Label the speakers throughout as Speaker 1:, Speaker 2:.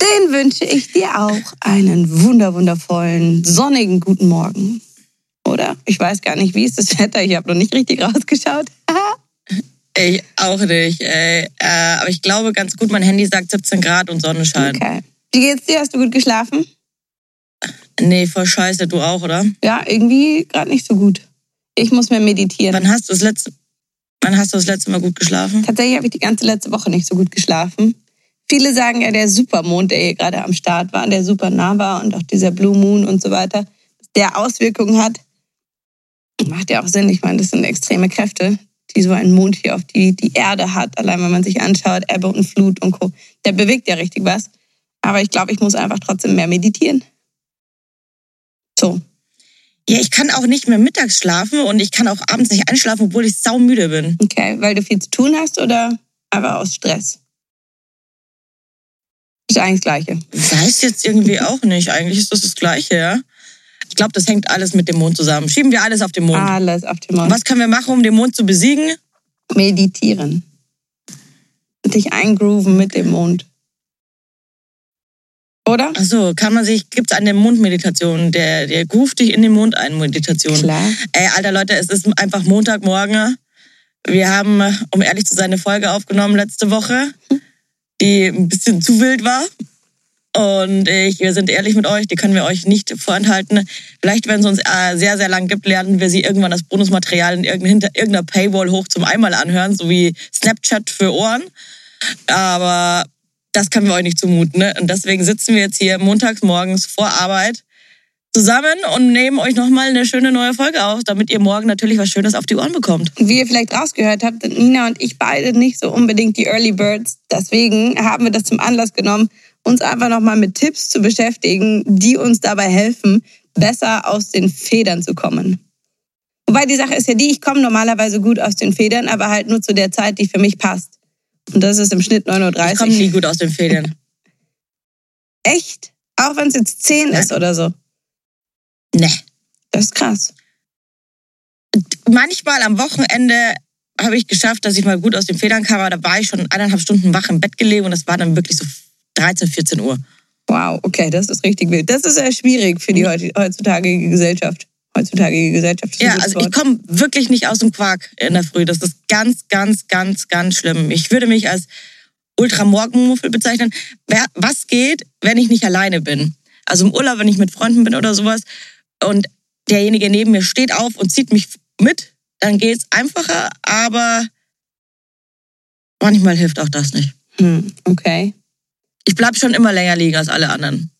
Speaker 1: Den wünsche ich dir auch einen wunder wundervollen, sonnigen guten Morgen. Oder? Ich weiß gar nicht, wie ist das Wetter? Ich habe noch nicht richtig rausgeschaut.
Speaker 2: Ich auch nicht, ey. Äh, aber ich glaube ganz gut, mein Handy sagt 17 Grad und Sonnenschein.
Speaker 1: okay. Wie geht's dir? Hast du gut geschlafen?
Speaker 2: Nee, voll scheiße, du auch, oder?
Speaker 1: Ja, irgendwie gerade nicht so gut. Ich muss mehr meditieren.
Speaker 2: Wann hast du das letzte, wann hast du das letzte Mal gut geschlafen?
Speaker 1: Tatsächlich habe ich die ganze letzte Woche nicht so gut geschlafen. Viele sagen ja, der Supermond, der hier gerade am Start war, der super nah war und auch dieser Blue Moon und so weiter, der Auswirkungen hat. Macht ja auch Sinn. Ich meine, das sind extreme Kräfte, die so ein Mond hier auf die, die Erde hat. Allein wenn man sich anschaut, Ebbe und Flut und Co. Der bewegt ja richtig was. Aber ich glaube, ich muss einfach trotzdem mehr meditieren. So.
Speaker 2: Ja, ich kann auch nicht mehr mittags schlafen und ich kann auch abends nicht einschlafen, obwohl ich saumüde bin.
Speaker 1: Okay, weil du viel zu tun hast oder aber aus Stress? Ist eigentlich das Gleiche.
Speaker 2: Weiß jetzt irgendwie auch nicht. Eigentlich ist das das Gleiche, ja? Ich glaube, das hängt alles mit dem Mond zusammen. Schieben wir alles auf den Mond.
Speaker 1: Alles auf den Mond.
Speaker 2: Was können wir machen, um den Mond zu besiegen?
Speaker 1: Meditieren. Und dich eingrooven mit dem Mond. Oder?
Speaker 2: Ach so, kann man sich, gibt's eine Mondmeditation, der, der ruft dich in den Mond ein, Meditation.
Speaker 1: Klar.
Speaker 2: Ey, alter Leute, es ist einfach Montagmorgen. Wir haben, um ehrlich zu sein, eine Folge aufgenommen letzte Woche, die ein bisschen zu wild war. Und ich, wir sind ehrlich mit euch, die können wir euch nicht vorenthalten. Vielleicht, wenn es uns äh, sehr, sehr lang gibt, lernen wir sie irgendwann das Bonusmaterial in irgendeiner Paywall hoch zum einmal anhören, so wie Snapchat für Ohren. Aber das können wir euch nicht zumuten. Ne? Und deswegen sitzen wir jetzt hier montags morgens vor Arbeit zusammen und nehmen euch nochmal eine schöne neue Folge auf, damit ihr morgen natürlich was Schönes auf die Ohren bekommt.
Speaker 1: Wie ihr vielleicht rausgehört habt, sind Nina und ich beide nicht so unbedingt die Early Birds. Deswegen haben wir das zum Anlass genommen, uns einfach nochmal mit Tipps zu beschäftigen, die uns dabei helfen, besser aus den Federn zu kommen. Wobei die Sache ist ja die, ich komme normalerweise gut aus den Federn, aber halt nur zu der Zeit, die für mich passt. Und das ist im Schnitt 9.30
Speaker 2: Ich komme
Speaker 1: Uhr.
Speaker 2: nie gut aus den Federn.
Speaker 1: Echt? Auch wenn es jetzt 10 ist oder so.
Speaker 2: Ne.
Speaker 1: Das ist krass.
Speaker 2: Manchmal am Wochenende habe ich geschafft, dass ich mal gut aus den Federn kam, aber da war ich schon eineinhalb Stunden wach im Bett gelegen und das war dann wirklich so 13, 14 Uhr.
Speaker 1: Wow, okay, das ist richtig wild. Das ist sehr schwierig für die heut- heutzutage Gesellschaft. Heutzutage Gesellschaft
Speaker 2: Ja, also ich komme wirklich nicht aus dem Quark in der Früh. Das ist ganz, ganz, ganz, ganz schlimm. Ich würde mich als Ultramorgenmuffel bezeichnen. Was geht, wenn ich nicht alleine bin? Also im Urlaub, wenn ich mit Freunden bin oder sowas und derjenige neben mir steht auf und zieht mich mit, dann geht's einfacher, aber manchmal hilft auch das nicht.
Speaker 1: Hm, okay.
Speaker 2: Ich bleib schon immer länger liegen als alle anderen.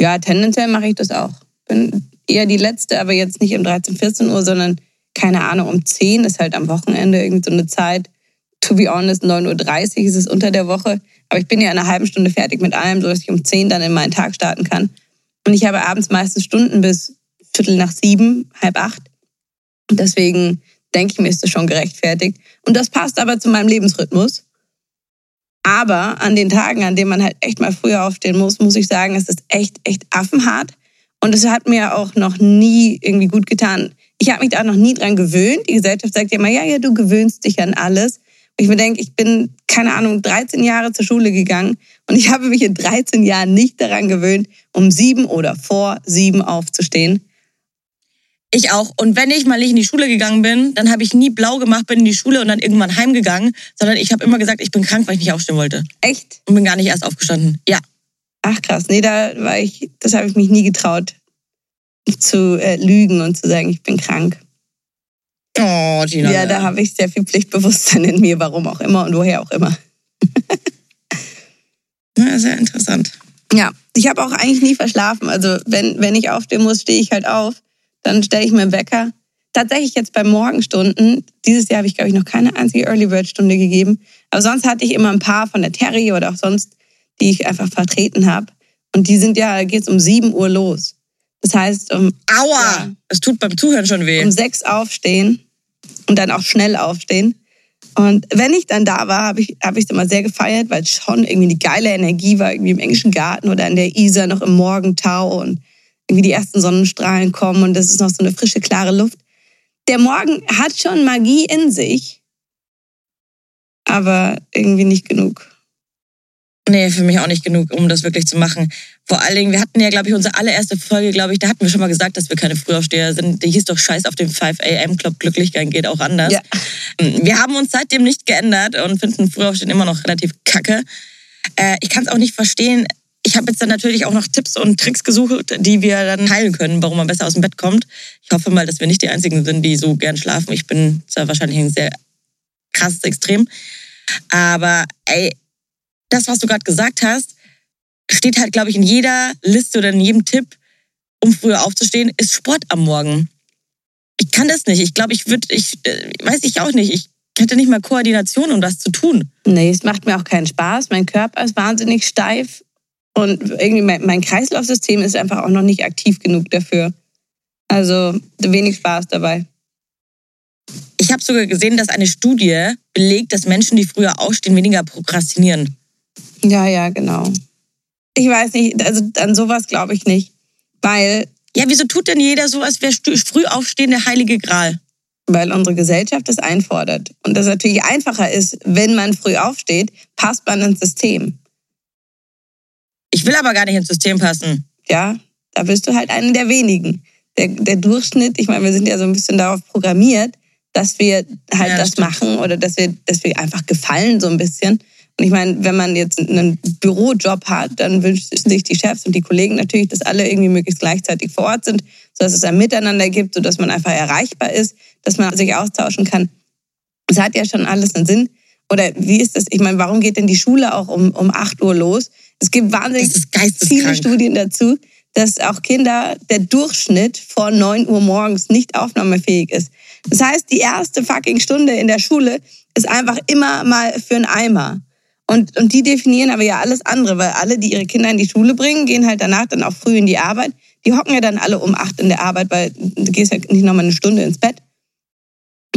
Speaker 1: Ja, tendenziell mache ich das auch. Bin eher die letzte, aber jetzt nicht um 13, 14 Uhr, sondern keine Ahnung, um 10 ist halt am Wochenende irgend so eine Zeit. To be honest, 9.30 Uhr ist es unter der Woche. Aber ich bin ja in einer halben Stunde fertig mit allem, sodass ich um 10 dann in meinen Tag starten kann. Und ich habe abends meistens Stunden bis Viertel nach sieben, halb acht. Deswegen denke ich mir, ist das schon gerechtfertigt. Und das passt aber zu meinem Lebensrhythmus. Aber an den Tagen, an denen man halt echt mal früher aufstehen muss, muss ich sagen, es ist echt, echt affenhart. Und es hat mir auch noch nie irgendwie gut getan. Ich habe mich da noch nie dran gewöhnt. Die Gesellschaft sagt ja immer, ja, ja, du gewöhnst dich an alles. Ich mir denke, ich bin, keine Ahnung, 13 Jahre zur Schule gegangen und ich habe mich in 13 Jahren nicht daran gewöhnt, um sieben oder vor sieben aufzustehen.
Speaker 2: Ich auch. Und wenn ich mal nicht in die Schule gegangen bin, dann habe ich nie blau gemacht, bin in die Schule und dann irgendwann heimgegangen, sondern ich habe immer gesagt, ich bin krank, weil ich nicht aufstehen wollte.
Speaker 1: Echt?
Speaker 2: Und bin gar nicht erst aufgestanden. Ja.
Speaker 1: Ach krass, nee, da war ich, das habe ich mich nie getraut zu äh, lügen und zu sagen, ich bin krank.
Speaker 2: Oh, Gina.
Speaker 1: Ja, da habe ich sehr viel Pflichtbewusstsein in mir, warum auch immer und woher auch immer.
Speaker 2: Ja, sehr interessant.
Speaker 1: Ja, ich habe auch eigentlich nie verschlafen. Also wenn, wenn ich aufstehen muss, stehe ich halt auf. Dann stelle ich mir einen Wecker. Tatsächlich jetzt bei Morgenstunden, dieses Jahr habe ich, glaube ich, noch keine einzige Early Bird Stunde gegeben. Aber sonst hatte ich immer ein paar von der Terry oder auch sonst, die ich einfach vertreten habe. Und die sind ja, geht es um 7 Uhr los. Das heißt, um,
Speaker 2: Aua!
Speaker 1: Ja.
Speaker 2: Es tut beim Zuhören schon weh.
Speaker 1: um sechs aufstehen und dann auch schnell aufstehen. Und wenn ich dann da war, habe ich es hab immer sehr gefeiert, weil schon irgendwie die geile Energie war, irgendwie im englischen Garten oder an der Isar noch im Morgentau und irgendwie die ersten Sonnenstrahlen kommen und das ist noch so eine frische, klare Luft. Der Morgen hat schon Magie in sich, aber irgendwie nicht genug.
Speaker 2: Nee, für mich auch nicht genug, um das wirklich zu machen. Vor allen Dingen, wir hatten ja, glaube ich, unsere allererste Folge, glaube ich, da hatten wir schon mal gesagt, dass wir keine Frühaufsteher sind. Die hieß doch Scheiß auf den 5 AM Club, Glücklichkeit geht auch anders.
Speaker 1: Ja.
Speaker 2: Wir haben uns seitdem nicht geändert und finden Frühaufstehen immer noch relativ kacke. Äh, ich kann es auch nicht verstehen. Ich habe jetzt dann natürlich auch noch Tipps und Tricks gesucht, die wir dann teilen können, warum man besser aus dem Bett kommt. Ich hoffe mal, dass wir nicht die Einzigen sind, die so gern schlafen. Ich bin zwar wahrscheinlich ein sehr krasses Extrem. Aber ey, das, was du gerade gesagt hast, steht halt, glaube ich, in jeder Liste oder in jedem Tipp, um früher aufzustehen, ist Sport am Morgen. Ich kann das nicht. Ich glaube, ich würde, ich äh, weiß ich auch nicht. Ich hätte nicht mal Koordination, um das zu tun.
Speaker 1: Nee, es macht mir auch keinen Spaß. Mein Körper ist wahnsinnig steif und irgendwie mein, mein Kreislaufsystem ist einfach auch noch nicht aktiv genug dafür. Also wenig Spaß dabei.
Speaker 2: Ich habe sogar gesehen, dass eine Studie belegt, dass Menschen, die früher aufstehen, weniger prokrastinieren.
Speaker 1: Ja, ja, genau. Ich weiß nicht, also an sowas glaube ich nicht. Weil,
Speaker 2: Ja, wieso tut denn jeder so, als wäre früh aufstehen der heilige Gral?
Speaker 1: weil unsere Gesellschaft das einfordert. Und das natürlich einfacher ist, wenn man früh aufsteht, passt man ins System.
Speaker 2: Ich will aber gar nicht ins System passen.
Speaker 1: Ja, da bist du halt eine der wenigen. Der, der Durchschnitt, ich meine, wir sind ja so ein bisschen darauf programmiert, dass wir halt
Speaker 2: Ja,
Speaker 1: das
Speaker 2: stimmt.
Speaker 1: machen oder dass wir, dass wir einfach gefallen so ein bisschen. Und ich meine, wenn man jetzt einen Bürojob hat, dann wünschen sich die Chefs und die Kollegen natürlich, dass alle irgendwie möglichst gleichzeitig vor Ort sind, sodass es ein Miteinander gibt, sodass man einfach erreichbar ist, dass man sich austauschen kann. Das hat ja schon alles einen Sinn. Oder wie ist das? Ich meine, warum geht denn die Schule auch um, um 8 Uhr los? Es gibt wahnsinnig viele. Studien dazu, dass auch Kinder, der Durchschnitt vor 9 Uhr morgens nicht aufnahmefähig ist. Das heißt, die erste fucking Stunde in der Schule ist einfach immer mal für einen Eimer. Und, und die definieren aber ja alles andere, weil alle, die ihre Kinder in die Schule bringen, gehen halt danach dann auch früh in die Arbeit. Die hocken ja dann alle um acht in der Arbeit, weil du gehst ja nicht nochmal eine Stunde ins Bett.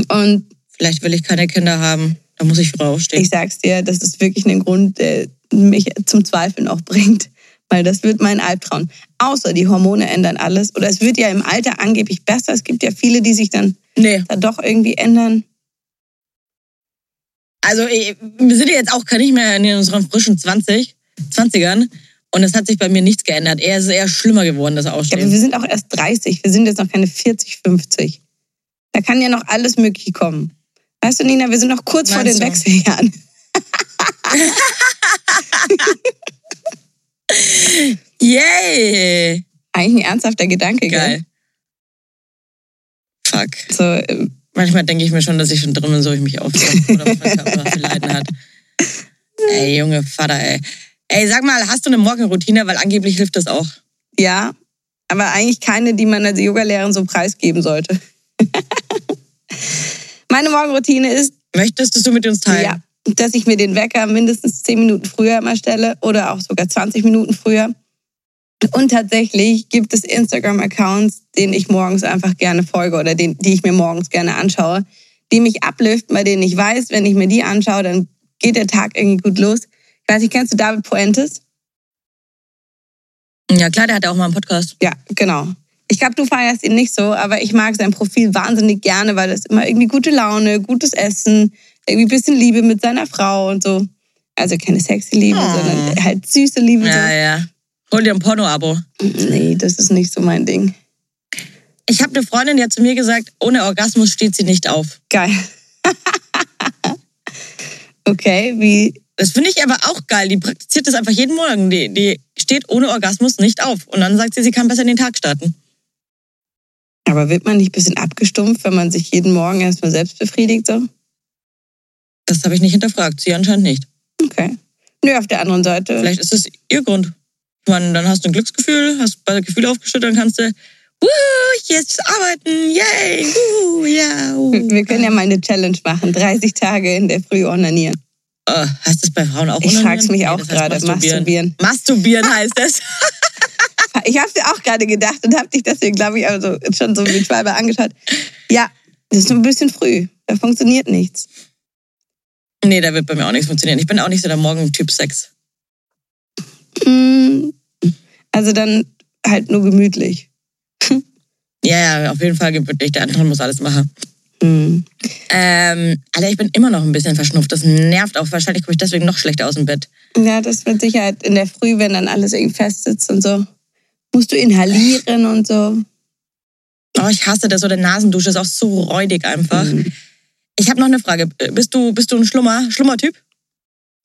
Speaker 1: Und
Speaker 2: Vielleicht will ich keine Kinder haben. Da muss ich früh aufstehen.
Speaker 1: ich sag's dir, das ist wirklich ein Grund, der mich zum Zweifeln auch bringt. Weil das wird mein Albtraum. Außer die Hormone ändern alles. Oder es wird ja im Alter angeblich besser. Es gibt ja viele, die sich dann
Speaker 2: nee.
Speaker 1: da doch irgendwie ändern.
Speaker 2: Also wir sind ja jetzt auch nicht mehr in unseren frischen 20, 20ern. Und es hat sich bei mir nichts geändert. Eher ist es eher schlimmer geworden, das
Speaker 1: Ja, aber wir sind auch erst 30. Wir sind jetzt noch keine 40, 50. Da kann ja noch alles Mögliche kommen. Weißt du, Nina, wir sind noch kurz vor den
Speaker 2: Meinst du?
Speaker 1: Wechseljahren.
Speaker 2: Yay!
Speaker 1: Eigentlich ein ernsthafter Gedanke,
Speaker 2: Geil. Fuck.
Speaker 1: gell? So, ähm,
Speaker 2: Manchmal denke ich mir schon, dass ich schon drin bin, so ich mich aufstehe. Oder was für Leiden hat. Ey, Junge Vater, ey. Ey, sag mal, hast du eine Morgenroutine? Weil angeblich hilft das auch.
Speaker 1: ja, aber eigentlich keine, die man als Yogalehrerin so preisgeben sollte. Meine Morgenroutine ist,
Speaker 2: Möchtest du mit uns teilen?
Speaker 1: ja, dass ich mir den Wecker mindestens 10 Minuten früher immer stelle oder auch sogar 20 Minuten früher. Und tatsächlich gibt es Instagram-Accounts, denen ich morgens einfach gerne folge oder den, die ich mir morgens gerne anschaue, die mich upliften, bei denen ich weiß, wenn ich mir die anschaue, dann geht der Tag irgendwie gut los. Ich weiß nicht, kennst du David Puentes?
Speaker 2: Ja, klar, der hat auch mal einen Podcast.
Speaker 1: Ja, genau. Ich glaube, du feierst ihn nicht so, aber ich mag sein Profil wahnsinnig gerne, weil das immer irgendwie gute Laune, gutes Essen, irgendwie ein bisschen Liebe mit seiner Frau und so. Also keine sexy Liebe,
Speaker 2: Oh.
Speaker 1: sondern halt süße Liebe.
Speaker 2: Ja, ja. Hol dir ein Porno-Abo.
Speaker 1: Nee, das ist nicht so mein Ding.
Speaker 2: Ich habe eine Freundin, die hat zu mir gesagt, ohne Orgasmus steht sie nicht auf.
Speaker 1: Geil. okay, wie.
Speaker 2: Das finde ich aber auch geil. Die praktiziert das einfach jeden Morgen. Die, die steht ohne Orgasmus nicht auf. Und dann sagt sie, sie kann besser in den Tag starten.
Speaker 1: Aber wird man nicht ein bisschen abgestumpft, wenn man sich jeden Morgen erstmal selbst befriedigt? So?
Speaker 2: Das habe ich nicht hinterfragt. Sie anscheinend nicht.
Speaker 1: Okay. Nö, auf der anderen Seite.
Speaker 2: Vielleicht ist es ihr Grund. Man, dann hast du ein Glücksgefühl, hast beide Gefühle aufgeschüttet, dann kannst du, wuhu, jetzt arbeiten, yay, wuhu, ja. wuhu.
Speaker 1: Wir können ja mal eine Challenge machen. 30 Tage in der Früh onanieren.
Speaker 2: Äh, heißt das bei Frauen auch
Speaker 1: Ich
Speaker 2: onanieren?
Speaker 1: frag's mich auch
Speaker 2: das heißt
Speaker 1: gerade. Masturbieren.
Speaker 2: Masturbieren heißt es.
Speaker 1: Ich habe dir auch gerade gedacht und habe dich deswegen, glaube ich, also schon so wie Schwalbe angeschaut. Ja, das ist ein bisschen früh. Da funktioniert nichts.
Speaker 2: nee, da wird bei mir auch nichts funktionieren. Ich bin auch nicht so der Morgentyp Sex.
Speaker 1: Mm, Also dann halt nur gemütlich.
Speaker 2: Ja, ja, auf jeden Fall gemütlich. Der andere muss alles machen.
Speaker 1: Mm.
Speaker 2: Ähm, Alter, ich bin immer noch ein bisschen verschnupft. Das nervt auch. Wahrscheinlich komme ich deswegen noch schlechter aus dem Bett.
Speaker 1: Ja, das mit Sicherheit in der Früh, wenn dann alles irgendwie fest sitzt und so. Musst du inhalieren und so.
Speaker 2: Oh, ich hasse das. Oder Nasendusche ist auch so räudig einfach. Ich habe noch eine Frage. Bist du, bist du ein Schlummer, Schlummertyp?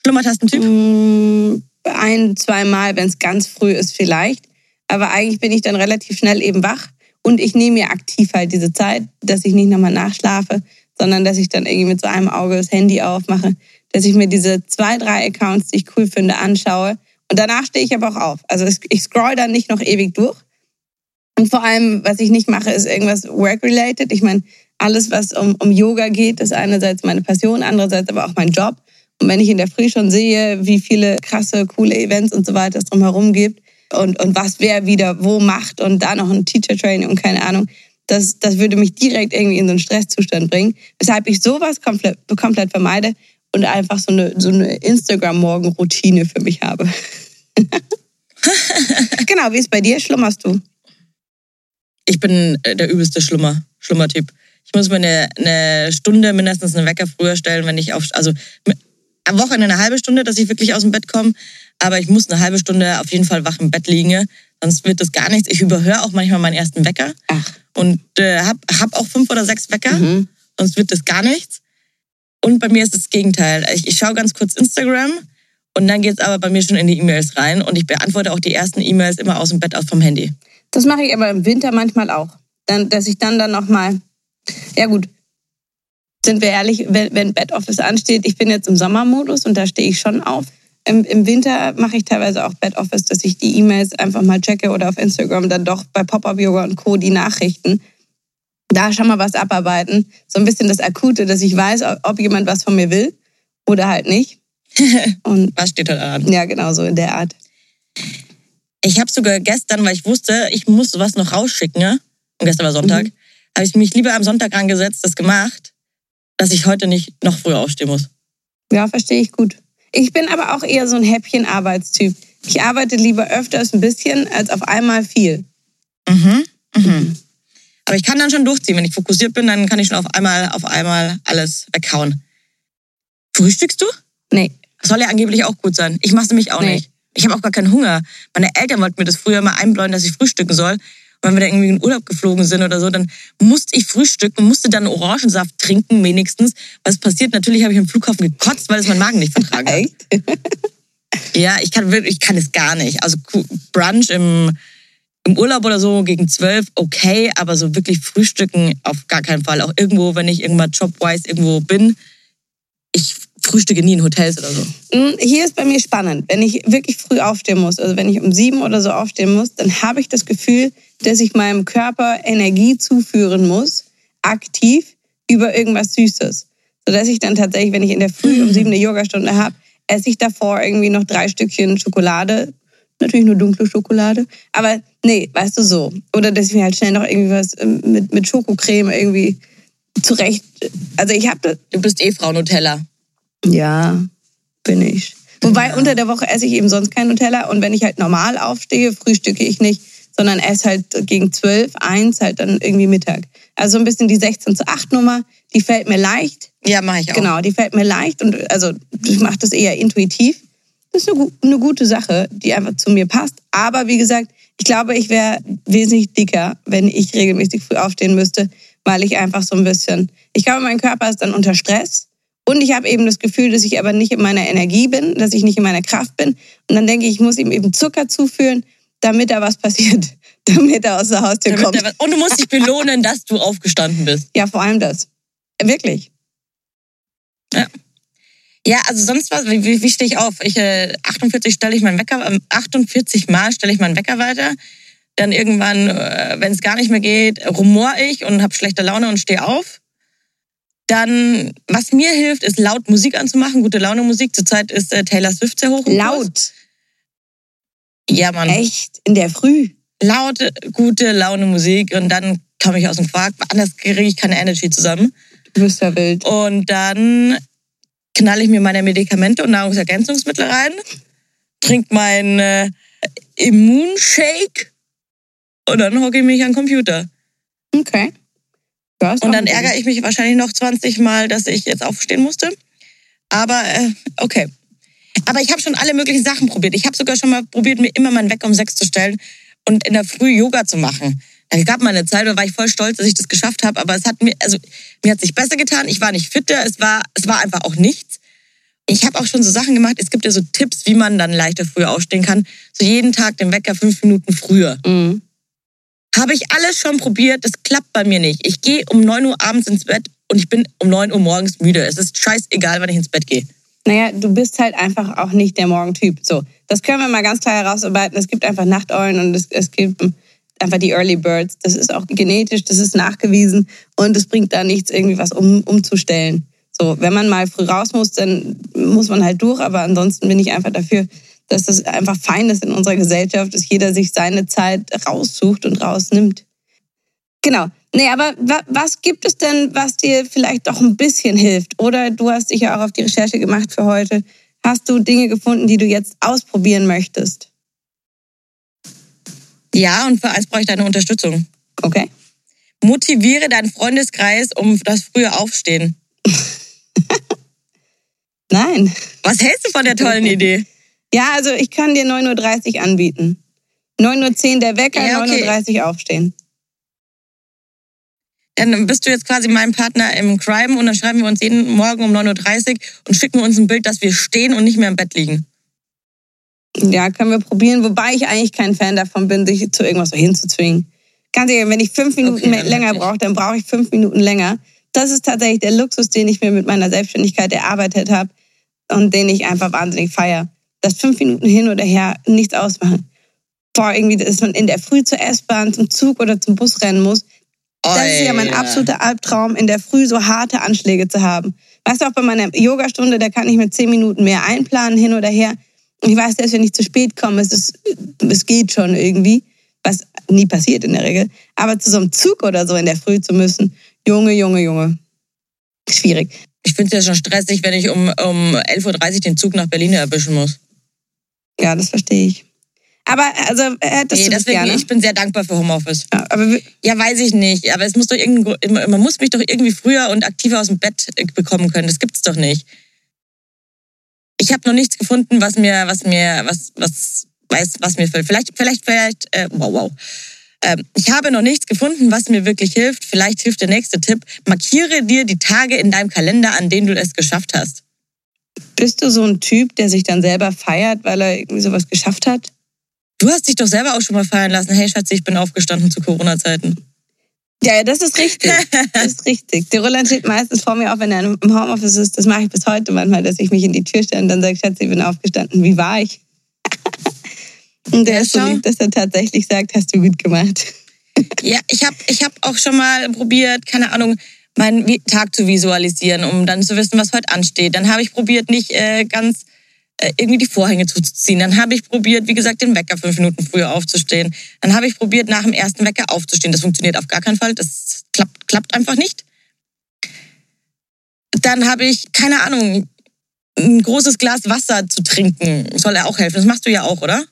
Speaker 2: Schlummertastentyp?
Speaker 1: Mm, Ein, zweimal, wenn es ganz früh ist, vielleicht. Aber eigentlich bin ich dann relativ schnell eben wach. Und ich nehme mir aktiv halt diese Zeit, dass ich nicht nochmal nachschlafe, sondern dass ich dann irgendwie mit so einem Auge das Handy aufmache, dass ich mir diese zwei, drei Accounts, die ich cool finde, anschaue. Und danach stehe ich aber auch auf. Also ich scroll dann nicht noch ewig durch. Und vor allem, was ich nicht mache, ist irgendwas work-related. Ich meine, alles, was um, um Yoga geht, ist einerseits meine Passion, andererseits aber auch mein Job. Und wenn ich in der Früh schon sehe, wie viele krasse, coole Events und so weiter es drumherum gibt und, und was wer wieder wo macht und da noch ein Teacher-Training und keine Ahnung, das, das würde mich direkt irgendwie in so einen Stresszustand bringen. Weshalb ich sowas komplett, komplett vermeide und einfach so eine, so eine Instagram-Morgen-Routine für mich habe. genau, wie ist bei dir? Schlummerst du?
Speaker 2: Ich bin äh, der übelste Schlummer, Schlummertyp. Ich muss mir eine, eine Stunde, mindestens einen Wecker früher stellen, wenn ich auf, also am Wochenende eine halbe Stunde, dass ich wirklich aus dem Bett komme. Aber ich muss eine halbe Stunde auf jeden Fall wach im Bett liegen, sonst wird das gar nichts. Ich überhöre auch manchmal meinen ersten Wecker
Speaker 1: Ach.
Speaker 2: und äh, hab, hab auch fünf oder sechs Wecker,
Speaker 1: Mhm.
Speaker 2: sonst wird das gar nichts. Und bei mir ist das Gegenteil. Ich, ich schaue ganz kurz Instagram und dann geht's aber bei mir schon in die E-Mails rein und ich beantworte auch die ersten E-Mails immer aus dem Bett aus vom Handy.
Speaker 1: Das mache ich aber im Winter manchmal auch. Dann, dass ich dann dann nochmal, ja gut, sind wir ehrlich, wenn, wenn Bed Office ansteht, ich bin jetzt im Sommermodus und da stehe ich schon auf. Im, Im Winter mache ich teilweise auch Bed Office, dass ich die E-Mails einfach mal checke oder auf Instagram dann doch bei Pop-Up Yoga und Co. die Nachrichten. Da schon mal was abarbeiten. So ein bisschen das Akute, dass ich weiß, ob jemand was von mir will oder halt nicht. Und
Speaker 2: Was steht da an?
Speaker 1: ja, genau so in der Art.
Speaker 2: Ich habe sogar gestern, weil ich wusste, ich muss sowas noch rausschicken, ne? und gestern war Sonntag,
Speaker 1: Mhm.
Speaker 2: habe ich mich lieber am Sonntag rangesetzt, das gemacht, dass ich heute nicht noch früher aufstehen muss.
Speaker 1: Ja, verstehe ich gut. Ich bin aber auch eher so ein Häppchen-Arbeitstyp. Ich arbeite lieber öfters ein bisschen als auf einmal viel.
Speaker 2: Mhm. Mhm. Aber ich kann dann schon durchziehen. Wenn ich fokussiert bin, dann kann ich schon auf einmal, auf einmal alles weghauen. Frühstückst du?
Speaker 1: Nee.
Speaker 2: Soll ja angeblich auch gut sein. Ich mache nämlich auch
Speaker 1: Nee.
Speaker 2: nicht. Ich habe auch gar keinen Hunger. Meine Eltern wollten mir das früher mal einbläuen, dass ich frühstücken soll. Wenn wir da irgendwie in Urlaub geflogen sind oder so, dann musste ich frühstücken, musste dann Orangensaft trinken wenigstens. Was passiert? Natürlich habe ich am Flughafen gekotzt, weil es mein Magen nicht vertragen hat.
Speaker 1: Echt?
Speaker 2: Ja, ich kann wirklich, ich kann es gar nicht. Also Brunch im, im Urlaub oder so gegen zwölf, okay, aber so wirklich frühstücken auf gar keinen Fall. Auch irgendwo, wenn ich irgendwann jobwise irgendwo bin, frühstücke nie in Hotels oder so.
Speaker 1: Hm, Hier ist bei mir spannend. Wenn ich wirklich früh aufstehen muss, also wenn ich um sieben oder so aufstehen muss, dann habe ich das Gefühl, dass ich meinem Körper Energie zuführen muss, aktiv, über irgendwas Süßes. Sodass ich dann tatsächlich, wenn ich in der Früh um sieben eine Yogastunde habe, esse ich davor irgendwie noch drei Stückchen Schokolade. Natürlich nur dunkle Schokolade. Aber nee, weißt du so. Oder dass ich mir halt schnell noch irgendwie was ähm, mit, mit Schokocreme irgendwie zurecht. Also ich habe
Speaker 2: Du bist eh Frau Nutella.
Speaker 1: Ja, bin ich. Wobei unter der Woche esse ich eben sonst kein Nutella und wenn ich halt normal aufstehe, frühstücke ich nicht, sondern esse halt gegen 12, 1 halt dann irgendwie Mittag. Also so ein bisschen die 16 zu 8 Nummer, die fällt mir leicht.
Speaker 2: Ja, mache ich auch.
Speaker 1: Genau, die fällt mir leicht und also ich mache das eher intuitiv. Das ist eine, eine gute Sache, die einfach zu mir passt. Aber wie gesagt, ich glaube, ich wäre wesentlich dicker, wenn ich regelmäßig früh aufstehen müsste, weil ich einfach so ein bisschen, ich glaube, mein Körper ist dann unter Stress und ich habe eben das Gefühl, dass ich aber nicht in meiner Energie bin, dass ich nicht in meiner Kraft bin. Und dann denke ich, ich muss ihm eben Zucker zuführen, damit da was passiert, damit er aus der Haustür
Speaker 2: Damit
Speaker 1: kommt.
Speaker 2: Und du musst dich belohnen, dass du aufgestanden bist.
Speaker 1: Ja, vor allem das. Wirklich.
Speaker 2: Ja, also sonst was, wie, wie stehe ich auf? Ich, äh, 48 stelle ich meinen Wecker, ähm, 48 Mal stelle ich meinen Wecker weiter. Dann irgendwann, äh, wenn es gar nicht mehr geht, rumor ich und habe schlechte Laune und stehe auf. Dann, was mir hilft, ist laut Musik anzumachen, gute Laune Musik. Zurzeit ist äh, Taylor Swift sehr hoch.
Speaker 1: Laut.
Speaker 2: Ja, Mann.
Speaker 1: Echt? In der Früh?
Speaker 2: Laute, gute Laune Musik und dann komme ich aus dem Quark. Anders kriege ich keine Energy zusammen.
Speaker 1: Du bist ja wild.
Speaker 2: Und dann knall ich mir meine Medikamente und Nahrungsergänzungsmittel rein, trink meinen äh, Immunshake und dann hocke ich mich an den Computer.
Speaker 1: Okay. Ja,
Speaker 2: Und dann ärgere ich mich wahrscheinlich noch 20 Mal, dass ich jetzt aufstehen musste. Aber äh, okay. Aber ich habe schon alle möglichen Sachen probiert. Ich habe sogar schon mal probiert, mir immer meinen Wecker um sechs zu stellen und in der Früh Yoga zu machen. Da gab mal eine Zeit, da war ich voll stolz, dass ich das geschafft habe. Aber es hat mir, also mir hat sich besser getan. Ich war nicht fitter. Es war, es war einfach auch nichts. Ich habe auch schon so Sachen gemacht. Es gibt ja so Tipps, wie man dann leichter früher aufstehen kann. So jeden Tag den Wecker fünf Minuten früher.
Speaker 1: Mhm.
Speaker 2: Habe ich alles schon probiert, das klappt bei mir nicht. Ich gehe um 9 Uhr abends ins Bett und ich bin um 9 Uhr morgens müde. Es ist scheißegal, wann ich ins Bett gehe.
Speaker 1: Naja, du bist halt einfach auch nicht der Morgentyp. So, das können wir mal ganz klar herausarbeiten. Es gibt einfach Nachteulen und es, es gibt einfach die Early Birds. Das ist auch genetisch, das ist nachgewiesen und es bringt da nichts, irgendwie was um, umzustellen. So, wenn man mal früh raus muss, dann muss man halt durch. Aber ansonsten bin ich einfach dafür, dass das einfach fein ist in unserer Gesellschaft, dass jeder sich seine Zeit raussucht und rausnimmt. Genau. Nee, aber wa was gibt es denn, was dir vielleicht doch ein bisschen hilft? Oder du hast dich ja auch auf die Recherche gemacht für heute. Hast du Dinge gefunden, die du jetzt ausprobieren möchtest?
Speaker 2: Ja, und für eins brauche ich deine Unterstützung.
Speaker 1: Okay.
Speaker 2: Motiviere deinen Freundeskreis um das frühe Aufstehen.
Speaker 1: Nein.
Speaker 2: Was hältst du von der tollen Idee?
Speaker 1: Ja, also ich kann dir 9.30 Uhr anbieten. 9.10 Uhr der Wecker,
Speaker 2: Ja, okay.
Speaker 1: 9.30 Uhr aufstehen.
Speaker 2: Dann bist du jetzt quasi mein Partner im Crime und dann schreiben wir uns jeden Morgen um 9.30 Uhr und schicken uns ein Bild, dass wir stehen und nicht mehr im Bett liegen.
Speaker 1: Ja, können wir probieren, wobei ich eigentlich kein Fan davon bin, sich zu irgendwas so hinzuzwingen. Ganz ehrlich, wenn ich fünf Minuten
Speaker 2: Okay,
Speaker 1: länger brauche, dann brauche ich fünf Minuten länger. Das ist tatsächlich der Luxus, den ich mir mit meiner Selbstständigkeit erarbeitet habe und den ich einfach wahnsinnig feier. Dass fünf Minuten hin oder her nichts ausmachen. Boah, irgendwie, dass man in der Früh zur S-Bahn, zum Zug oder zum Bus rennen muss. Das ist ja mein
Speaker 2: Oi.
Speaker 1: absoluter Albtraum, in der Früh so harte Anschläge zu haben. Weißt du, auch bei meiner Yogastunde, da kann ich mir zehn Minuten mehr einplanen, hin oder her. Ich weiß, selbst wenn ich zu spät komme, es, ist, es geht schon irgendwie, was nie passiert in der Regel. Aber zu so einem Zug oder so in der Früh zu müssen, Junge, Junge, Junge, schwierig.
Speaker 2: Ich finde es ja schon stressig, wenn ich um, um 11.30 Uhr den Zug nach Berlin erwischen muss.
Speaker 1: Ja, das verstehe ich. Aber also hättest
Speaker 2: Nee,
Speaker 1: du das
Speaker 2: deswegen,
Speaker 1: gerne?
Speaker 2: ich bin sehr dankbar für Homeoffice.
Speaker 1: Ja, aber wir-
Speaker 2: Ja, weiß ich nicht. Aber es muss doch irgendwo, man muss mich doch irgendwie früher und aktiver aus dem Bett äh, bekommen können. Das gibt's doch nicht. Ich habe noch nichts gefunden, was mir, was mir, was, was, weiß, was mir fehlt. Vielleicht, vielleicht, vielleicht, äh, wow, wow. Ähm, ich habe noch nichts gefunden, was mir wirklich hilft. Vielleicht hilft der nächste Tipp. Markiere dir die Tage in deinem Kalender, an denen du es geschafft hast.
Speaker 1: Bist du so ein Typ, der sich dann selber feiert, weil er irgendwie sowas geschafft hat?
Speaker 2: Du hast dich doch selber auch schon mal feiern lassen. Hey Schatzi, ich bin aufgestanden zu Corona-Zeiten.
Speaker 1: Ja, ja, das ist richtig. Das ist richtig. Der Roland steht meistens vor mir auf, wenn er im Homeoffice ist. Das mache ich bis heute manchmal, dass ich mich in die Tür stelle und dann sage, Schatz, ich bin aufgestanden. Wie war ich? Und der
Speaker 2: Ja,
Speaker 1: ist so lieb, dass er tatsächlich sagt, hast du gut gemacht.
Speaker 2: Ja, ich habe ich hab auch schon mal probiert, keine Ahnung, meinen Tag zu visualisieren, um dann zu wissen, was heute ansteht. Dann habe ich probiert, nicht äh, ganz äh, irgendwie die Vorhänge zuzuziehen. Dann habe ich probiert, wie gesagt, den Wecker fünf Minuten früher aufzustehen. Dann habe ich probiert, nach dem ersten Wecker aufzustehen. Das funktioniert auf gar keinen Fall. Das klappt, klappt einfach nicht. Dann habe ich, keine Ahnung, ein großes Glas Wasser zu trinken. Soll er auch helfen. Das machst du ja auch, oder?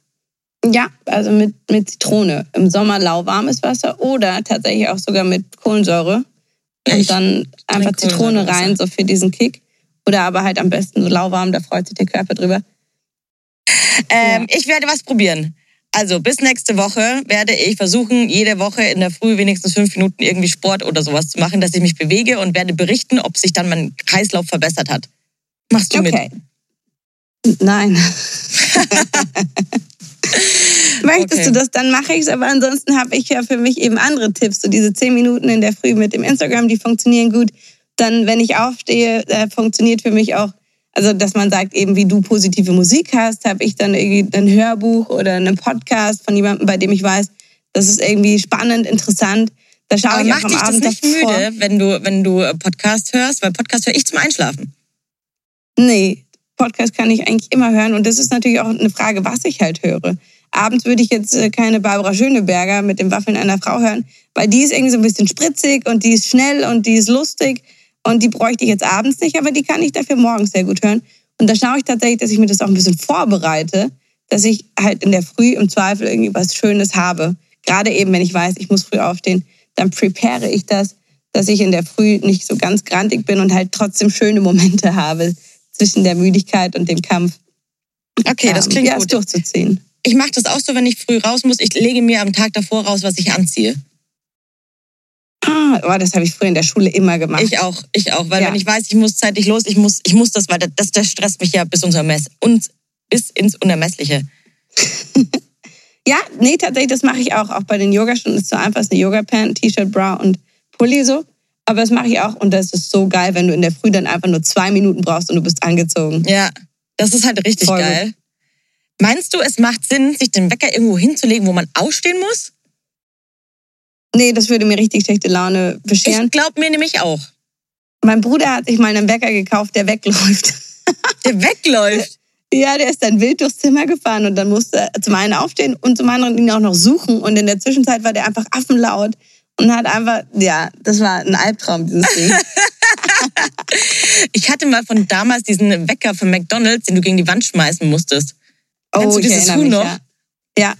Speaker 1: Ja, also mit, mit Zitrone. Im Sommer lauwarmes Wasser oder tatsächlich auch sogar mit Kohlensäure.
Speaker 2: Ja,
Speaker 1: Und
Speaker 2: ich
Speaker 1: dann einfach Zitrone rein, so für diesen Kick. Oder aber halt am besten so lauwarm, da freut sich der Körper drüber.
Speaker 2: Ähm, Ich werde was probieren. Also bis nächste Woche werde ich versuchen, jede Woche in der Früh wenigstens fünf Minuten irgendwie Sport oder sowas zu machen, dass ich mich bewege und werde berichten, ob sich dann mein Kreislauf verbessert hat. Machst du
Speaker 1: Okay. Nein. Möchtest
Speaker 2: Okay.
Speaker 1: du das, dann mache ich es. Aber ansonsten habe ich ja für mich eben andere Tipps. So diese zehn Minuten in der Früh mit dem Instagram, die funktionieren gut. Dann, wenn ich aufstehe, äh, funktioniert für mich auch Also, dass man sagt, eben wie du positive Musik hast, habe ich dann irgendwie ein Hörbuch oder einen Podcast von jemandem, bei dem ich weiß, das ist irgendwie spannend, interessant. Da schaue
Speaker 2: Aber
Speaker 1: ich auch am
Speaker 2: dich das
Speaker 1: Abend
Speaker 2: nicht
Speaker 1: davor.
Speaker 2: müde, wenn du, wenn du äh, Podcast hörst? Weil Podcast höre ich zum Einschlafen.
Speaker 1: Nee, Podcast kann ich eigentlich immer hören. Und das ist natürlich auch eine Frage, was ich halt höre. Abends würde ich jetzt äh, keine Barbara Schöneberger mit den Waffeln einer Frau hören, weil die ist irgendwie so ein bisschen spritzig und die ist schnell und die ist lustig. Und die bräuchte ich jetzt abends nicht, aber die kann ich dafür morgens sehr gut hören. Und da schaue ich tatsächlich, dass ich mir das auch ein bisschen vorbereite, dass ich halt in der Früh im Zweifel irgendwie was Schönes habe. Gerade eben, wenn ich weiß, ich muss früh aufstehen, dann prepare ich das, dass ich in der Früh nicht so ganz grantig bin und halt trotzdem schöne Momente habe zwischen der Müdigkeit und dem Kampf.
Speaker 2: Okay, das
Speaker 1: ähm,
Speaker 2: klingt
Speaker 1: ja, es
Speaker 2: gut.
Speaker 1: durchzuziehen.
Speaker 2: Ich mache das auch so, wenn ich früh raus muss. Ich lege mir am Tag davor raus, was ich anziehe.
Speaker 1: Ah, oh, das habe ich früher in der Schule immer gemacht.
Speaker 2: Ich auch, ich auch. Weil
Speaker 1: Ja.
Speaker 2: wenn ich weiß, ich muss zeitig los, ich muss, ich muss das, weil das, das stresst mich ja bis, unser Mess, und bis ins Unermessliche.
Speaker 1: Ja, nee, tatsächlich, das mache ich auch. Auch bei den Yogastunden ist so einfach, ist eine Yoga-Pant, T-Shirt, Bra und Pulli so. Aber das mache ich auch und das ist so geil, wenn du in der Früh dann einfach nur zwei Minuten brauchst und du bist angezogen.
Speaker 2: Ja, das ist halt richtig
Speaker 1: Voll
Speaker 2: geil. Meinst du, es macht Sinn, sich den Wecker irgendwo hinzulegen, wo man ausstehen muss?
Speaker 1: Nee, das würde mir richtig schlechte Laune bescheren.
Speaker 2: Ich glaube mir nämlich auch.
Speaker 1: Mein Bruder hat sich mal einen Wecker gekauft, der wegläuft.
Speaker 2: Der wegläuft.
Speaker 1: Ja, der ist dann wild durchs Zimmer gefahren und dann musste er zum einen aufstehen und zum anderen ihn auch noch suchen. Und in der Zwischenzeit war der einfach affenlaut und hat einfach, ja, das war ein Albtraum, dieses Ding.
Speaker 2: Ich hatte mal von damals diesen Wecker von McDonalds, den du gegen die Wand schmeißen musstest. Kennst du dieses Huhn noch?
Speaker 1: Ja, ja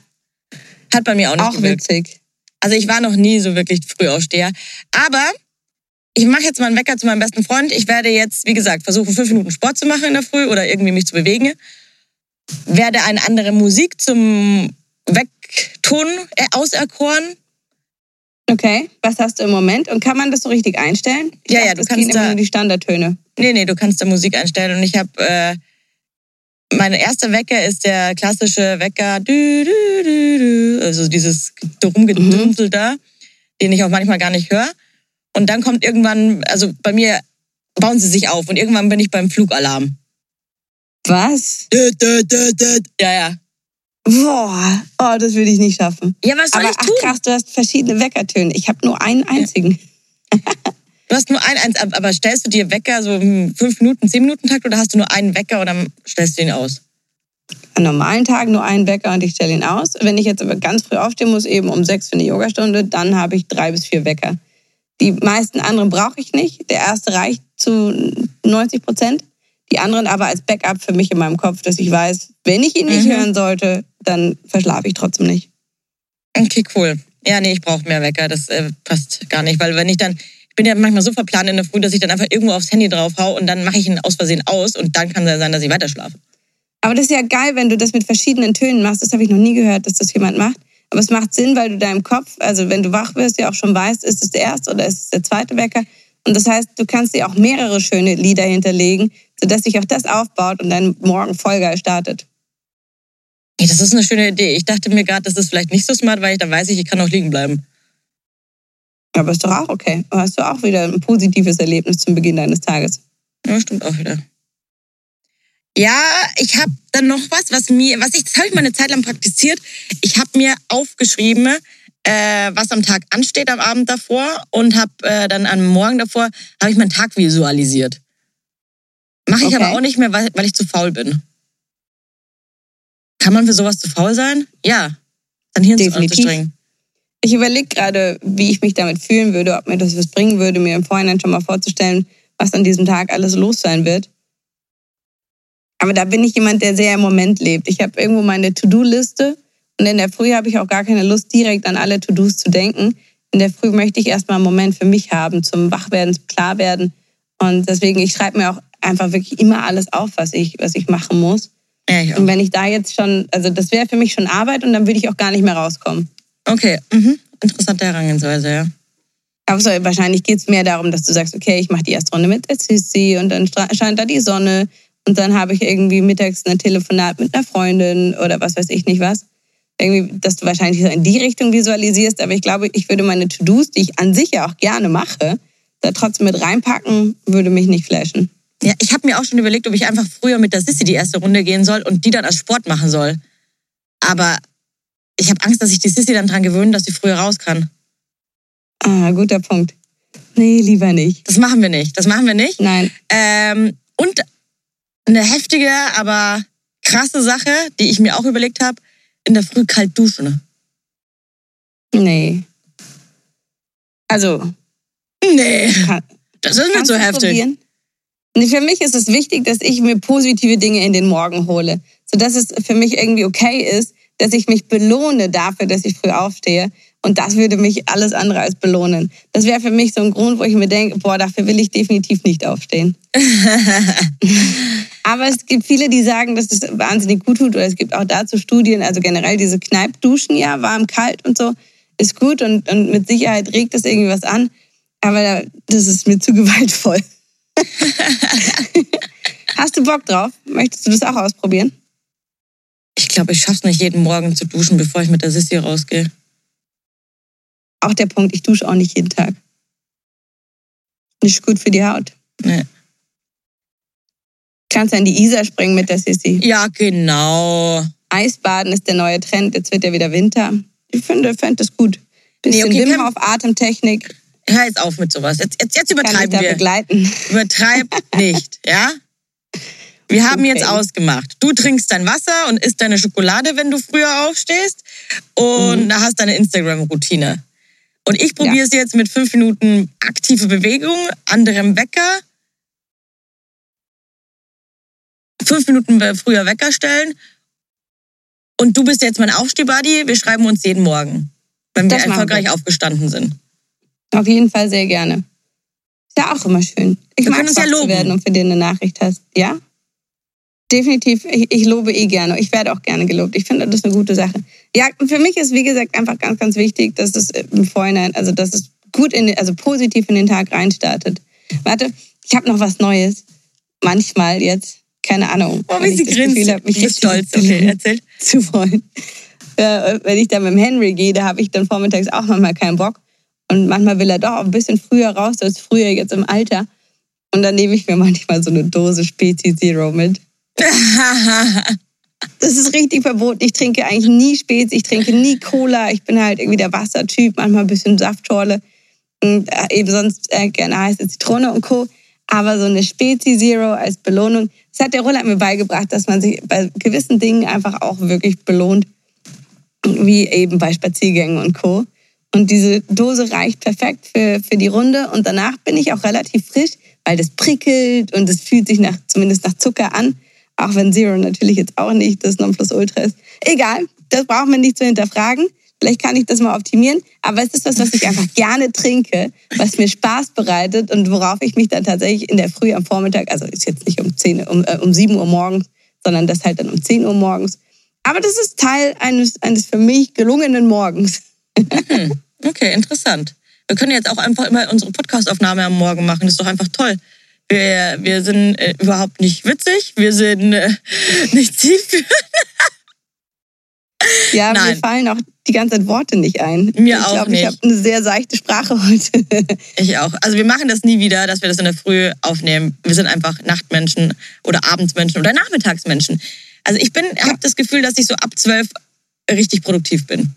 Speaker 2: Hat bei mir auch nicht
Speaker 1: auch
Speaker 2: gewirkt.
Speaker 1: witzig.
Speaker 2: Also ich war noch nie so wirklich Frühaufsteher. Aber ich mache jetzt mal einen Wecker zu meinem besten Freund. Ich werde jetzt, wie gesagt, versuchen, fünf Minuten Sport zu machen in der Früh oder irgendwie mich zu bewegen. Werde eine andere Musik zum Wegtun äh, auserkoren.
Speaker 1: Okay, was hast du im Moment? Und kann man das so richtig einstellen? Ich
Speaker 2: Ja,
Speaker 1: dachte,
Speaker 2: ja, du
Speaker 1: das
Speaker 2: kannst da-
Speaker 1: nur die Standardtöne.
Speaker 2: Nee, nee, du kannst da Musik einstellen. Und ich habe, äh, mein erster Wecker ist der klassische Wecker, dü, dü, dü, dü, also dieses Rumgedümpel da, den ich auch manchmal gar nicht höre. Und dann kommt irgendwann, also bei mir bauen sie sich auf und irgendwann bin ich beim Flugalarm.
Speaker 1: Was?
Speaker 2: Dü, dü, dü. Ja, ja.
Speaker 1: Boah, oh, das würde ich nicht schaffen.
Speaker 2: Ja, was soll
Speaker 1: Aber
Speaker 2: ich
Speaker 1: ach
Speaker 2: tun?
Speaker 1: krass, du hast verschiedene Weckertöne. Ich habe nur einen einzigen.
Speaker 2: Du hast nur ein, eins, aber stellst du dir Wecker so im fünf Minuten, zehn Minuten Takt oder hast du nur einen Wecker oder stellst du ihn aus?
Speaker 1: An normalen Tagen nur einen Wecker und ich stelle ihn aus. Wenn ich jetzt aber ganz früh aufstehen muss, eben um sechs für eine Yogastunde, dann habe ich drei bis vier Wecker. Die meisten anderen brauche ich nicht. Der erste reicht zu 90 Prozent. Die anderen aber als Backup für mich in meinem Kopf, dass ich weiß, wenn ich ihn nicht
Speaker 2: Mhm.
Speaker 1: hören sollte, dann verschlafe ich trotzdem nicht.
Speaker 2: Okay, cool. Ja, nee, ich brauche mehr Wecker. Das äh, passt gar nicht, weil wenn ich dann, ich bin ja manchmal so verplant in der Früh, dass ich dann einfach irgendwo aufs Handy drauf hau und dann mache ich ihn aus Versehen aus und dann kann es ja sein, dass ich weiter schlafe.
Speaker 1: Aber das ist ja geil, wenn du das mit verschiedenen Tönen machst. Das habe ich noch nie gehört, dass das jemand macht. Aber es macht Sinn, weil du deinem Kopf, also wenn du wach wirst, ja auch schon weißt, ist es der erste oder ist es der zweite Wecker. Und das heißt, du kannst dir auch mehrere schöne Lieder hinterlegen, sodass sich auch das aufbaut und dein Morgen voll geil startet.
Speaker 2: Hey, das ist eine schöne Idee. Ich dachte mir gerade, das ist vielleicht nicht so smart, weil ich dann weiß ich, ich kann auch liegen bleiben.
Speaker 1: Aber ist doch auch okay. Da hast du auch wieder ein positives Erlebnis zum Beginn deines Tages.
Speaker 2: Ja, stimmt auch wieder. Ja, ich habe dann noch was, was mir, was ich, das habe ich mal eine Zeit lang praktiziert. Ich habe mir aufgeschrieben, äh, was am Tag ansteht am Abend davor und habe äh, dann am Morgen davor habe ich meinen Tag visualisiert. Mache ich
Speaker 1: Okay.
Speaker 2: aber auch nicht mehr, weil, weil ich zu faul bin. Kann man für sowas zu faul sein? Ja. Dann Hirn
Speaker 1: Definitiv.
Speaker 2: anzustrengen.
Speaker 1: Ich überlege gerade, wie ich mich damit fühlen würde, ob mir das was bringen würde, mir im Vorhinein schon mal vorzustellen, was an diesem Tag alles los sein wird. Aber da bin ich jemand, der sehr im Moment lebt. Ich habe irgendwo meine To-Do-Liste und in der Früh habe ich auch gar keine Lust, direkt an alle To-Dos zu denken. In der Früh möchte ich erstmal einen Moment für mich haben, zum Wachwerden, zum Klarwerden. Und deswegen, ich schreibe mir auch einfach wirklich immer alles auf, was ich, was ich machen muss.
Speaker 2: Ja, ich.
Speaker 1: Und wenn ich da jetzt schon, also das wäre für mich schon Arbeit und dann würde ich auch gar nicht mehr rauskommen.
Speaker 2: Okay, mhm. interessante Herangehensweise, ja.
Speaker 1: Aber so, wahrscheinlich geht es mehr darum, dass du sagst, okay, ich mache die erste Runde mit der Sissi und dann scheint da die Sonne und dann habe ich irgendwie mittags ein Telefonat mit einer Freundin oder was weiß ich nicht was. Irgendwie, dass du wahrscheinlich so in die Richtung visualisierst, aber ich glaube, ich würde meine To-Dos, die ich an sich ja auch gerne mache, da trotzdem mit reinpacken, würde mich nicht flashen.
Speaker 2: Ja, ich habe mir auch schon überlegt, ob ich einfach früher mit der Sissy die erste Runde gehen soll und die dann als Sport machen soll. Aber ich habe Angst, dass ich die Sissy dann dran gewöhne, dass sie früher raus kann.
Speaker 1: Ah, guter Punkt. Nee, lieber nicht.
Speaker 2: Das machen wir nicht. Das machen wir nicht.
Speaker 1: Nein.
Speaker 2: Ähm, und eine heftige, aber krasse Sache, die ich mir auch überlegt habe, in der Früh kalt duschen.
Speaker 1: Nee. Also,
Speaker 2: Nee,
Speaker 1: kann,
Speaker 2: das ist mir zu heftig.
Speaker 1: probieren? Für mich ist es wichtig, dass ich mir positive Dinge in den Morgen hole. Sodass es für mich irgendwie okay ist, dass ich mich belohne dafür, dass ich früh aufstehe. Und das würde mich alles andere als belohnen. Das wäre für mich so ein Grund, wo ich mir denke, boah, dafür will ich definitiv nicht aufstehen. Aber es gibt viele, die sagen, dass es wahnsinnig gut tut. Oder es gibt auch dazu Studien, also generell diese Kneipduschen, ja, warm, kalt und so, ist gut und, und mit Sicherheit regt es irgendwie was an. Aber das ist mir zu gewaltvoll. Hast du Bock drauf? Möchtest du das auch ausprobieren?
Speaker 2: Ich glaube, ich schaff's nicht, jeden Morgen zu duschen, bevor ich mit der Sissy rausgehe.
Speaker 1: Auch der Punkt, ich dusche auch nicht jeden Tag. Nicht gut für die Haut.
Speaker 2: Nee.
Speaker 1: Kannst ja in die Isar springen mit der Sissi.
Speaker 2: Ja, genau.
Speaker 1: Eisbaden ist der neue Trend. Jetzt wird ja wieder Winter. Ich finde, fände das gut. Bisschen
Speaker 2: Nee, okay,
Speaker 1: Wim Hof Atemtechnik
Speaker 2: Hör jetzt auf mit sowas. Jetzt, jetzt, jetzt
Speaker 1: kann ich
Speaker 2: übertreiben
Speaker 1: da
Speaker 2: wir.
Speaker 1: begleiten.
Speaker 2: Übertreib nicht, ja? Wir haben
Speaker 1: Okay.
Speaker 2: jetzt ausgemacht. Du trinkst dein Wasser und isst deine Schokolade, wenn du früher aufstehst. Und
Speaker 1: Mhm.
Speaker 2: da hast deine Instagram-Routine. Und ich probiere es jetzt mit fünf Minuten aktive Bewegung, anderem Wecker. Fünf Minuten früher Wecker stellen. Und du bist jetzt mein Aufstehbuddy. Wir schreiben uns jeden Morgen, wenn wir
Speaker 1: Das machen
Speaker 2: erfolgreich
Speaker 1: wir.
Speaker 2: aufgestanden sind.
Speaker 1: Auf jeden Fall sehr gerne. Ist ja auch immer schön. Ich
Speaker 2: Wir
Speaker 1: mag
Speaker 2: uns ja
Speaker 1: zu
Speaker 2: loben.
Speaker 1: werden und für den eine Nachricht hast. Ja? Definitiv. Ich, ich lobe eh gerne. Ich werde auch gerne gelobt. Ich finde, das ist eine gute Sache. Ja, für mich ist, wie gesagt, einfach ganz, ganz wichtig, dass es im Vorhinein, also dass es gut in, also positiv in den Tag reinstartet. Warte, ich habe noch was Neues. Manchmal jetzt. Keine Ahnung.
Speaker 2: Oh, wie
Speaker 1: ich
Speaker 2: sie grinst.
Speaker 1: Gefühl hab, mich
Speaker 2: Du bist stolz. Okay, erzähl.
Speaker 1: zu wollen. Äh, wenn ich dann mit dem Henry gehe, da habe ich dann vormittags auch manchmal keinen Bock. Und manchmal will er doch ein bisschen früher raus als früher jetzt im Alter. Und dann nehme ich mir manchmal so eine Dose Spezi Zero mit. Das ist richtig verboten. Ich trinke eigentlich nie Spezi, ich trinke nie Cola. Ich bin halt irgendwie der Wassertyp, manchmal ein bisschen Saftschorle. Und äh, eben sonst äh, gerne heiße Zitrone und Co. Aber so eine Spezi Zero als Belohnung, das hat der Roland mir beigebracht, dass man sich bei gewissen Dingen einfach auch wirklich belohnt. Wie eben bei Spaziergängen und Co. Und diese Dose reicht perfekt für, für die Runde. Und danach bin ich auch relativ frisch, weil das prickelt und es fühlt sich nach, zumindest nach Zucker an. Auch wenn Zero natürlich jetzt auch nicht das Nonplusultra ist. Egal, das braucht man nicht zu hinterfragen. Vielleicht kann ich das mal optimieren. Aber es ist was, was ich einfach gerne trinke, was mir Spaß bereitet und worauf ich mich dann tatsächlich in der Früh am Vormittag, also ist jetzt nicht um, 10, um, äh, um 7 Uhr morgens, sondern das halt dann um 10 Uhr morgens. Aber das ist Teil eines, eines für mich gelungenen Morgens.
Speaker 2: Okay, interessant. Wir können jetzt auch einfach immer unsere Podcastaufnahme am Morgen machen. Das ist doch einfach toll. Wir, wir sind äh, überhaupt nicht witzig. Wir sind äh, nicht zielführend.
Speaker 1: Ja, mir
Speaker 2: Nein.
Speaker 1: fallen auch die ganze Zeit Worte nicht ein.
Speaker 2: Mir
Speaker 1: ich
Speaker 2: auch
Speaker 1: glaube,
Speaker 2: nicht.
Speaker 1: ich habe eine sehr seichte Sprache heute.
Speaker 2: Ich auch. Also wir machen das nie wieder, dass wir das in der Früh aufnehmen. Wir sind einfach Nachtmenschen oder Abendsmenschen oder Nachmittagsmenschen. Also ich bin, habe das Gefühl, dass ich so ab zwölf richtig produktiv bin.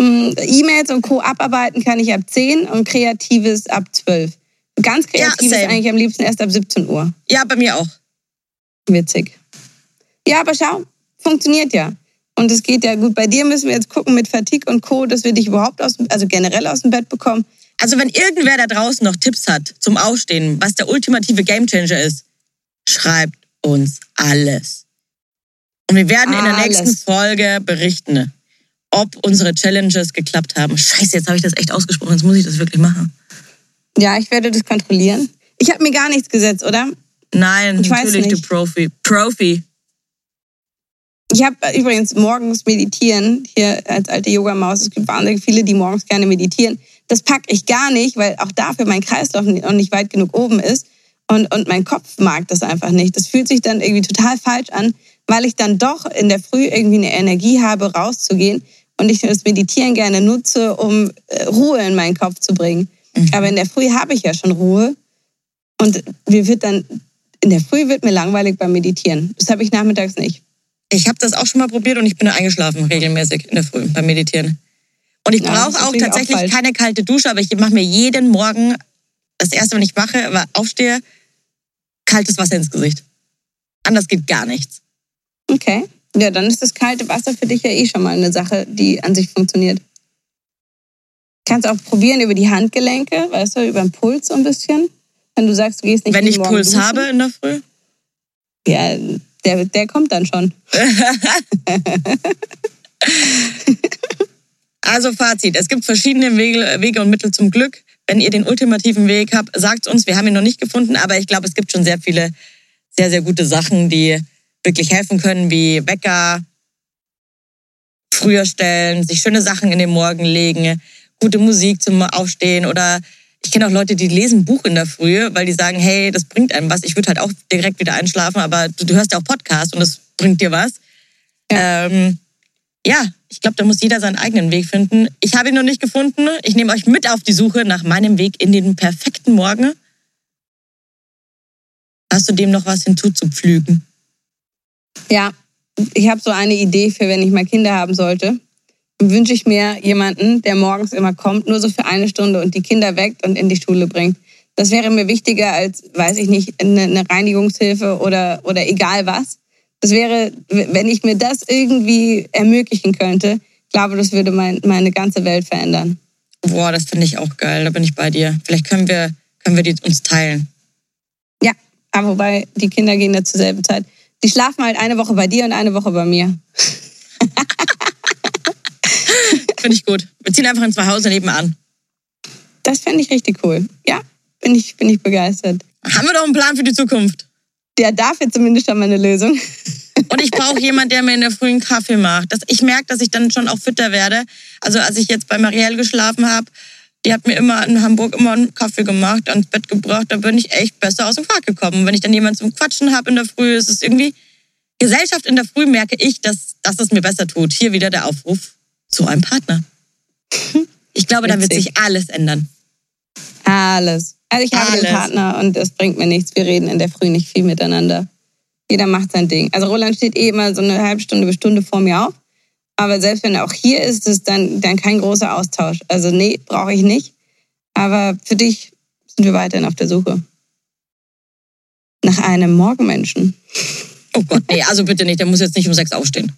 Speaker 1: Mm, E-Mails und Co. abarbeiten kann ich ab 10 und Kreatives ab 12. Ganz Kreatives
Speaker 2: same.
Speaker 1: eigentlich am liebsten erst ab 17 Uhr.
Speaker 2: Ja, bei mir auch.
Speaker 1: Witzig. Ja, aber schau, funktioniert ja. Und es geht ja gut. Bei dir müssen wir jetzt gucken mit Fatigue und Co., dass wir dich überhaupt aus, dem- also generell aus dem Bett bekommen.
Speaker 2: Also wenn irgendwer da draußen noch Tipps hat zum Aufstehen, was der ultimative Gamechanger ist, schreibt uns alles. Und wir werden in der
Speaker 1: Alles.
Speaker 2: nächsten Folge berichten, ob unsere Challenges geklappt haben. Scheiße, jetzt habe ich das echt ausgesprochen, jetzt muss ich das wirklich machen.
Speaker 1: Ja, ich werde das kontrollieren. Ich habe mir gar nichts gesetzt, oder?
Speaker 2: Nein,
Speaker 1: Ich weiß
Speaker 2: natürlich, du
Speaker 1: nicht.
Speaker 2: Profi. Profi.
Speaker 1: Ich habe übrigens morgens meditieren, hier als alte Yogamaus. Es gibt wahnsinnig viele, die morgens gerne meditieren. Das packe ich gar nicht, weil auch dafür mein Kreislauf noch nicht weit genug oben ist. Und, und mein Kopf mag das einfach nicht. Das fühlt sich dann irgendwie total falsch an, weil ich dann doch in der Früh irgendwie eine Energie habe, rauszugehen. Und ich das Meditieren gerne nutze, um äh, Ruhe in meinen Kopf zu bringen. Aber in der Früh habe ich ja schon Ruhe. Und mir wird dann, in der Früh wird mir langweilig beim Meditieren. Das habe ich nachmittags nicht.
Speaker 2: Ich habe das auch schon mal probiert und ich bin eingeschlafen regelmäßig in der Früh beim Meditieren. Und ich
Speaker 1: Ja,
Speaker 2: brauche
Speaker 1: ist
Speaker 2: auch
Speaker 1: auch
Speaker 2: tatsächlich
Speaker 1: falsch.
Speaker 2: keine kalte Dusche, aber ich mache mir jeden Morgen, das erste, wenn ich wache, aufstehe, kaltes Wasser ins Gesicht. Anders geht gar nichts.
Speaker 1: Okay. Ja, dann ist das kalte Wasser für dich ja eh schon mal eine Sache, die an sich funktioniert. Kannst auch probieren über die Handgelenke, weißt du, über den Puls so ein bisschen. Wenn du sagst, du gehst nicht
Speaker 2: wenn ich
Speaker 1: Morgen
Speaker 2: Puls
Speaker 1: duschen.
Speaker 2: habe in der Früh.
Speaker 1: Ja, der, der kommt dann schon.
Speaker 2: Also Fazit, es gibt verschiedene Wege, Wege und Mittel zum Glück. Wenn ihr den ultimativen Weg habt, sagt uns. Wir haben ihn noch nicht gefunden, aber ich glaube, es gibt schon sehr viele sehr, sehr gute Sachen, die wirklich helfen können, wie Wecker früher stellen, sich schöne Sachen in den Morgen legen, gute Musik zum Aufstehen oder ich kenne auch Leute, die lesen Buch in der Früh, weil die sagen, hey, das bringt einem was. Ich würde halt auch direkt wieder einschlafen, aber du, du hörst ja auch Podcast und das bringt dir was. Ähm, ja, ich glaube, da muss jeder seinen eigenen Weg finden. Ich habe ihn noch nicht gefunden. Ich nehme euch mit auf die Suche nach meinem Weg in den perfekten Morgen. Hast du dem noch was hinzuzupflügen?
Speaker 1: Ja, ich habe so eine Idee für, wenn ich mal Kinder haben sollte. Dann wünsche ich mir jemanden, der morgens immer kommt, nur so für eine Stunde und die Kinder weckt und in die Schule bringt. Das wäre mir wichtiger als, weiß ich nicht, eine, eine Reinigungshilfe oder, oder egal was. Das wäre, wenn ich mir das irgendwie ermöglichen könnte, ich glaube, das würde mein, meine ganze Welt verändern.
Speaker 2: Boah, das finde ich auch geil. Da bin ich bei dir. Vielleicht können wir, können wir die uns teilen.
Speaker 1: Ja, aber wobei die Kinder gehen ja zur selben Zeit. Die schlafen halt eine Woche bei dir und eine Woche bei mir.
Speaker 2: Finde ich gut. Wir ziehen einfach in zwei Hause nebenan.
Speaker 1: Das fände ich richtig cool. Ja, bin ich, bin ich begeistert.
Speaker 2: Haben wir doch einen Plan für die Zukunft.
Speaker 1: Der dafür zumindest schon mal eine Lösung.
Speaker 2: Und ich brauche jemanden, der mir in der frühen Kaffee macht. Das, ich merke, dass ich dann schon auch fitter werde. Also als ich jetzt bei Marielle geschlafen habe, die hat mir immer in Hamburg immer einen Kaffee gemacht, ans Bett gebracht. Da bin ich echt besser aus dem Quark gekommen. Und wenn ich dann jemanden zum Quatschen habe in der Früh, ist es irgendwie Gesellschaft in der Früh merke ich, dass, dass es mir besser tut. Hier wieder der Aufruf zu einem Partner. Ich glaube, da wird sich alles ändern.
Speaker 1: Alles. Also ich habe den
Speaker 2: Alles.
Speaker 1: Partner und das bringt mir nichts. Wir reden in der Früh nicht viel miteinander. Jeder macht sein Ding. Also Roland steht eh immer so eine halbe Stunde bis Stunde vor mir auf. Aber selbst wenn er auch hier ist, ist dann, dann kein großer Austausch. Also nee, brauche ich nicht. Aber für dich sind wir weiterhin auf der Suche. Nach einem Morgenmenschen.
Speaker 2: Oh Gott, nee, also bitte nicht. Der muss jetzt nicht um sechs aufstehen.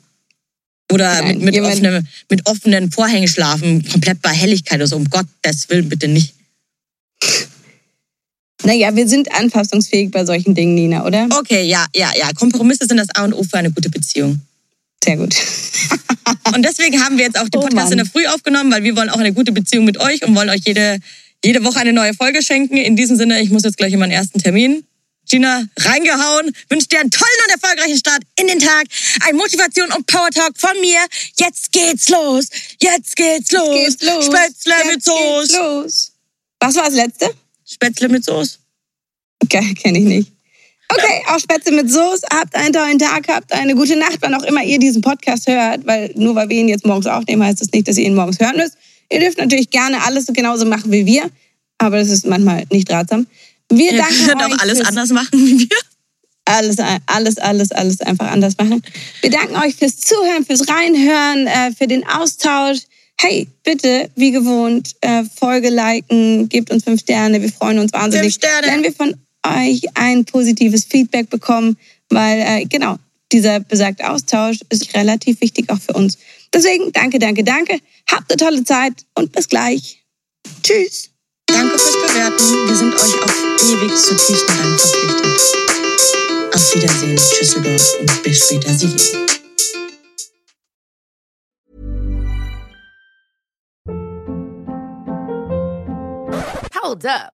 Speaker 2: Oder
Speaker 1: Nein,
Speaker 2: mit, mit, offenen, mit offenen Vorhängen schlafen, komplett bei Helligkeit oder so. Um Gottes Willen, bitte nicht.
Speaker 1: Naja, wir sind anpassungsfähig bei solchen Dingen, Nina, oder?
Speaker 2: Okay, ja, ja, ja. Kompromisse sind das A und O für eine gute Beziehung.
Speaker 1: Sehr gut.
Speaker 2: Und deswegen haben wir jetzt auch den
Speaker 1: Oh
Speaker 2: Podcast
Speaker 1: Mann.
Speaker 2: in der Früh aufgenommen, weil wir wollen auch eine gute Beziehung mit euch und wollen euch jede, jede Woche eine neue Folge schenken. In diesem Sinne, ich muss jetzt gleich in meinen ersten Termin. Gina, reingehauen. Wünsche dir einen tollen und erfolgreichen Start in den Tag. Ein Motivation und Power Talk von mir. Jetzt geht's los. Jetzt geht's los.
Speaker 1: Geht's los.
Speaker 2: Spätzle
Speaker 1: Jetzt
Speaker 2: mit Soße.
Speaker 1: los. Was war das letzte?
Speaker 2: Spätzle mit Soße.
Speaker 1: Geil, kenne ich nicht. Okay, auch Spätzle mit Soße. Habt einen tollen Tag, habt eine gute Nacht, wann auch immer ihr diesen Podcast hört. Weil nur weil wir ihn jetzt morgens aufnehmen, heißt das nicht, dass ihr ihn morgens hören müsst. Ihr dürft natürlich gerne alles genauso machen wie wir. Aber das ist manchmal nicht ratsam. Wir
Speaker 2: Ihr
Speaker 1: danken
Speaker 2: könnt
Speaker 1: euch
Speaker 2: auch alles
Speaker 1: fürs-
Speaker 2: anders machen wie wir.
Speaker 1: alles, alles, alles, alles einfach anders machen. Wir danken euch fürs Zuhören, fürs Reinhören, äh, für den Austausch. Hey, bitte, wie gewohnt, äh, Folge liken, gebt uns fünf Sterne. Wir freuen uns wahnsinnig,
Speaker 2: Fünf Sterne.
Speaker 1: wenn wir von euch ein positives Feedback bekommen, weil äh, genau dieser besagte Austausch ist relativ wichtig auch für uns. Deswegen danke, danke, danke. Habt eine tolle Zeit und bis gleich. Tschüss.
Speaker 2: Danke fürs Bewerten. Wir sind euch auf ewig zutiefst Dank verpflichtet. Auf Wiedersehen, Tschüsseldorf und bis später, Sie.
Speaker 3: Hold up.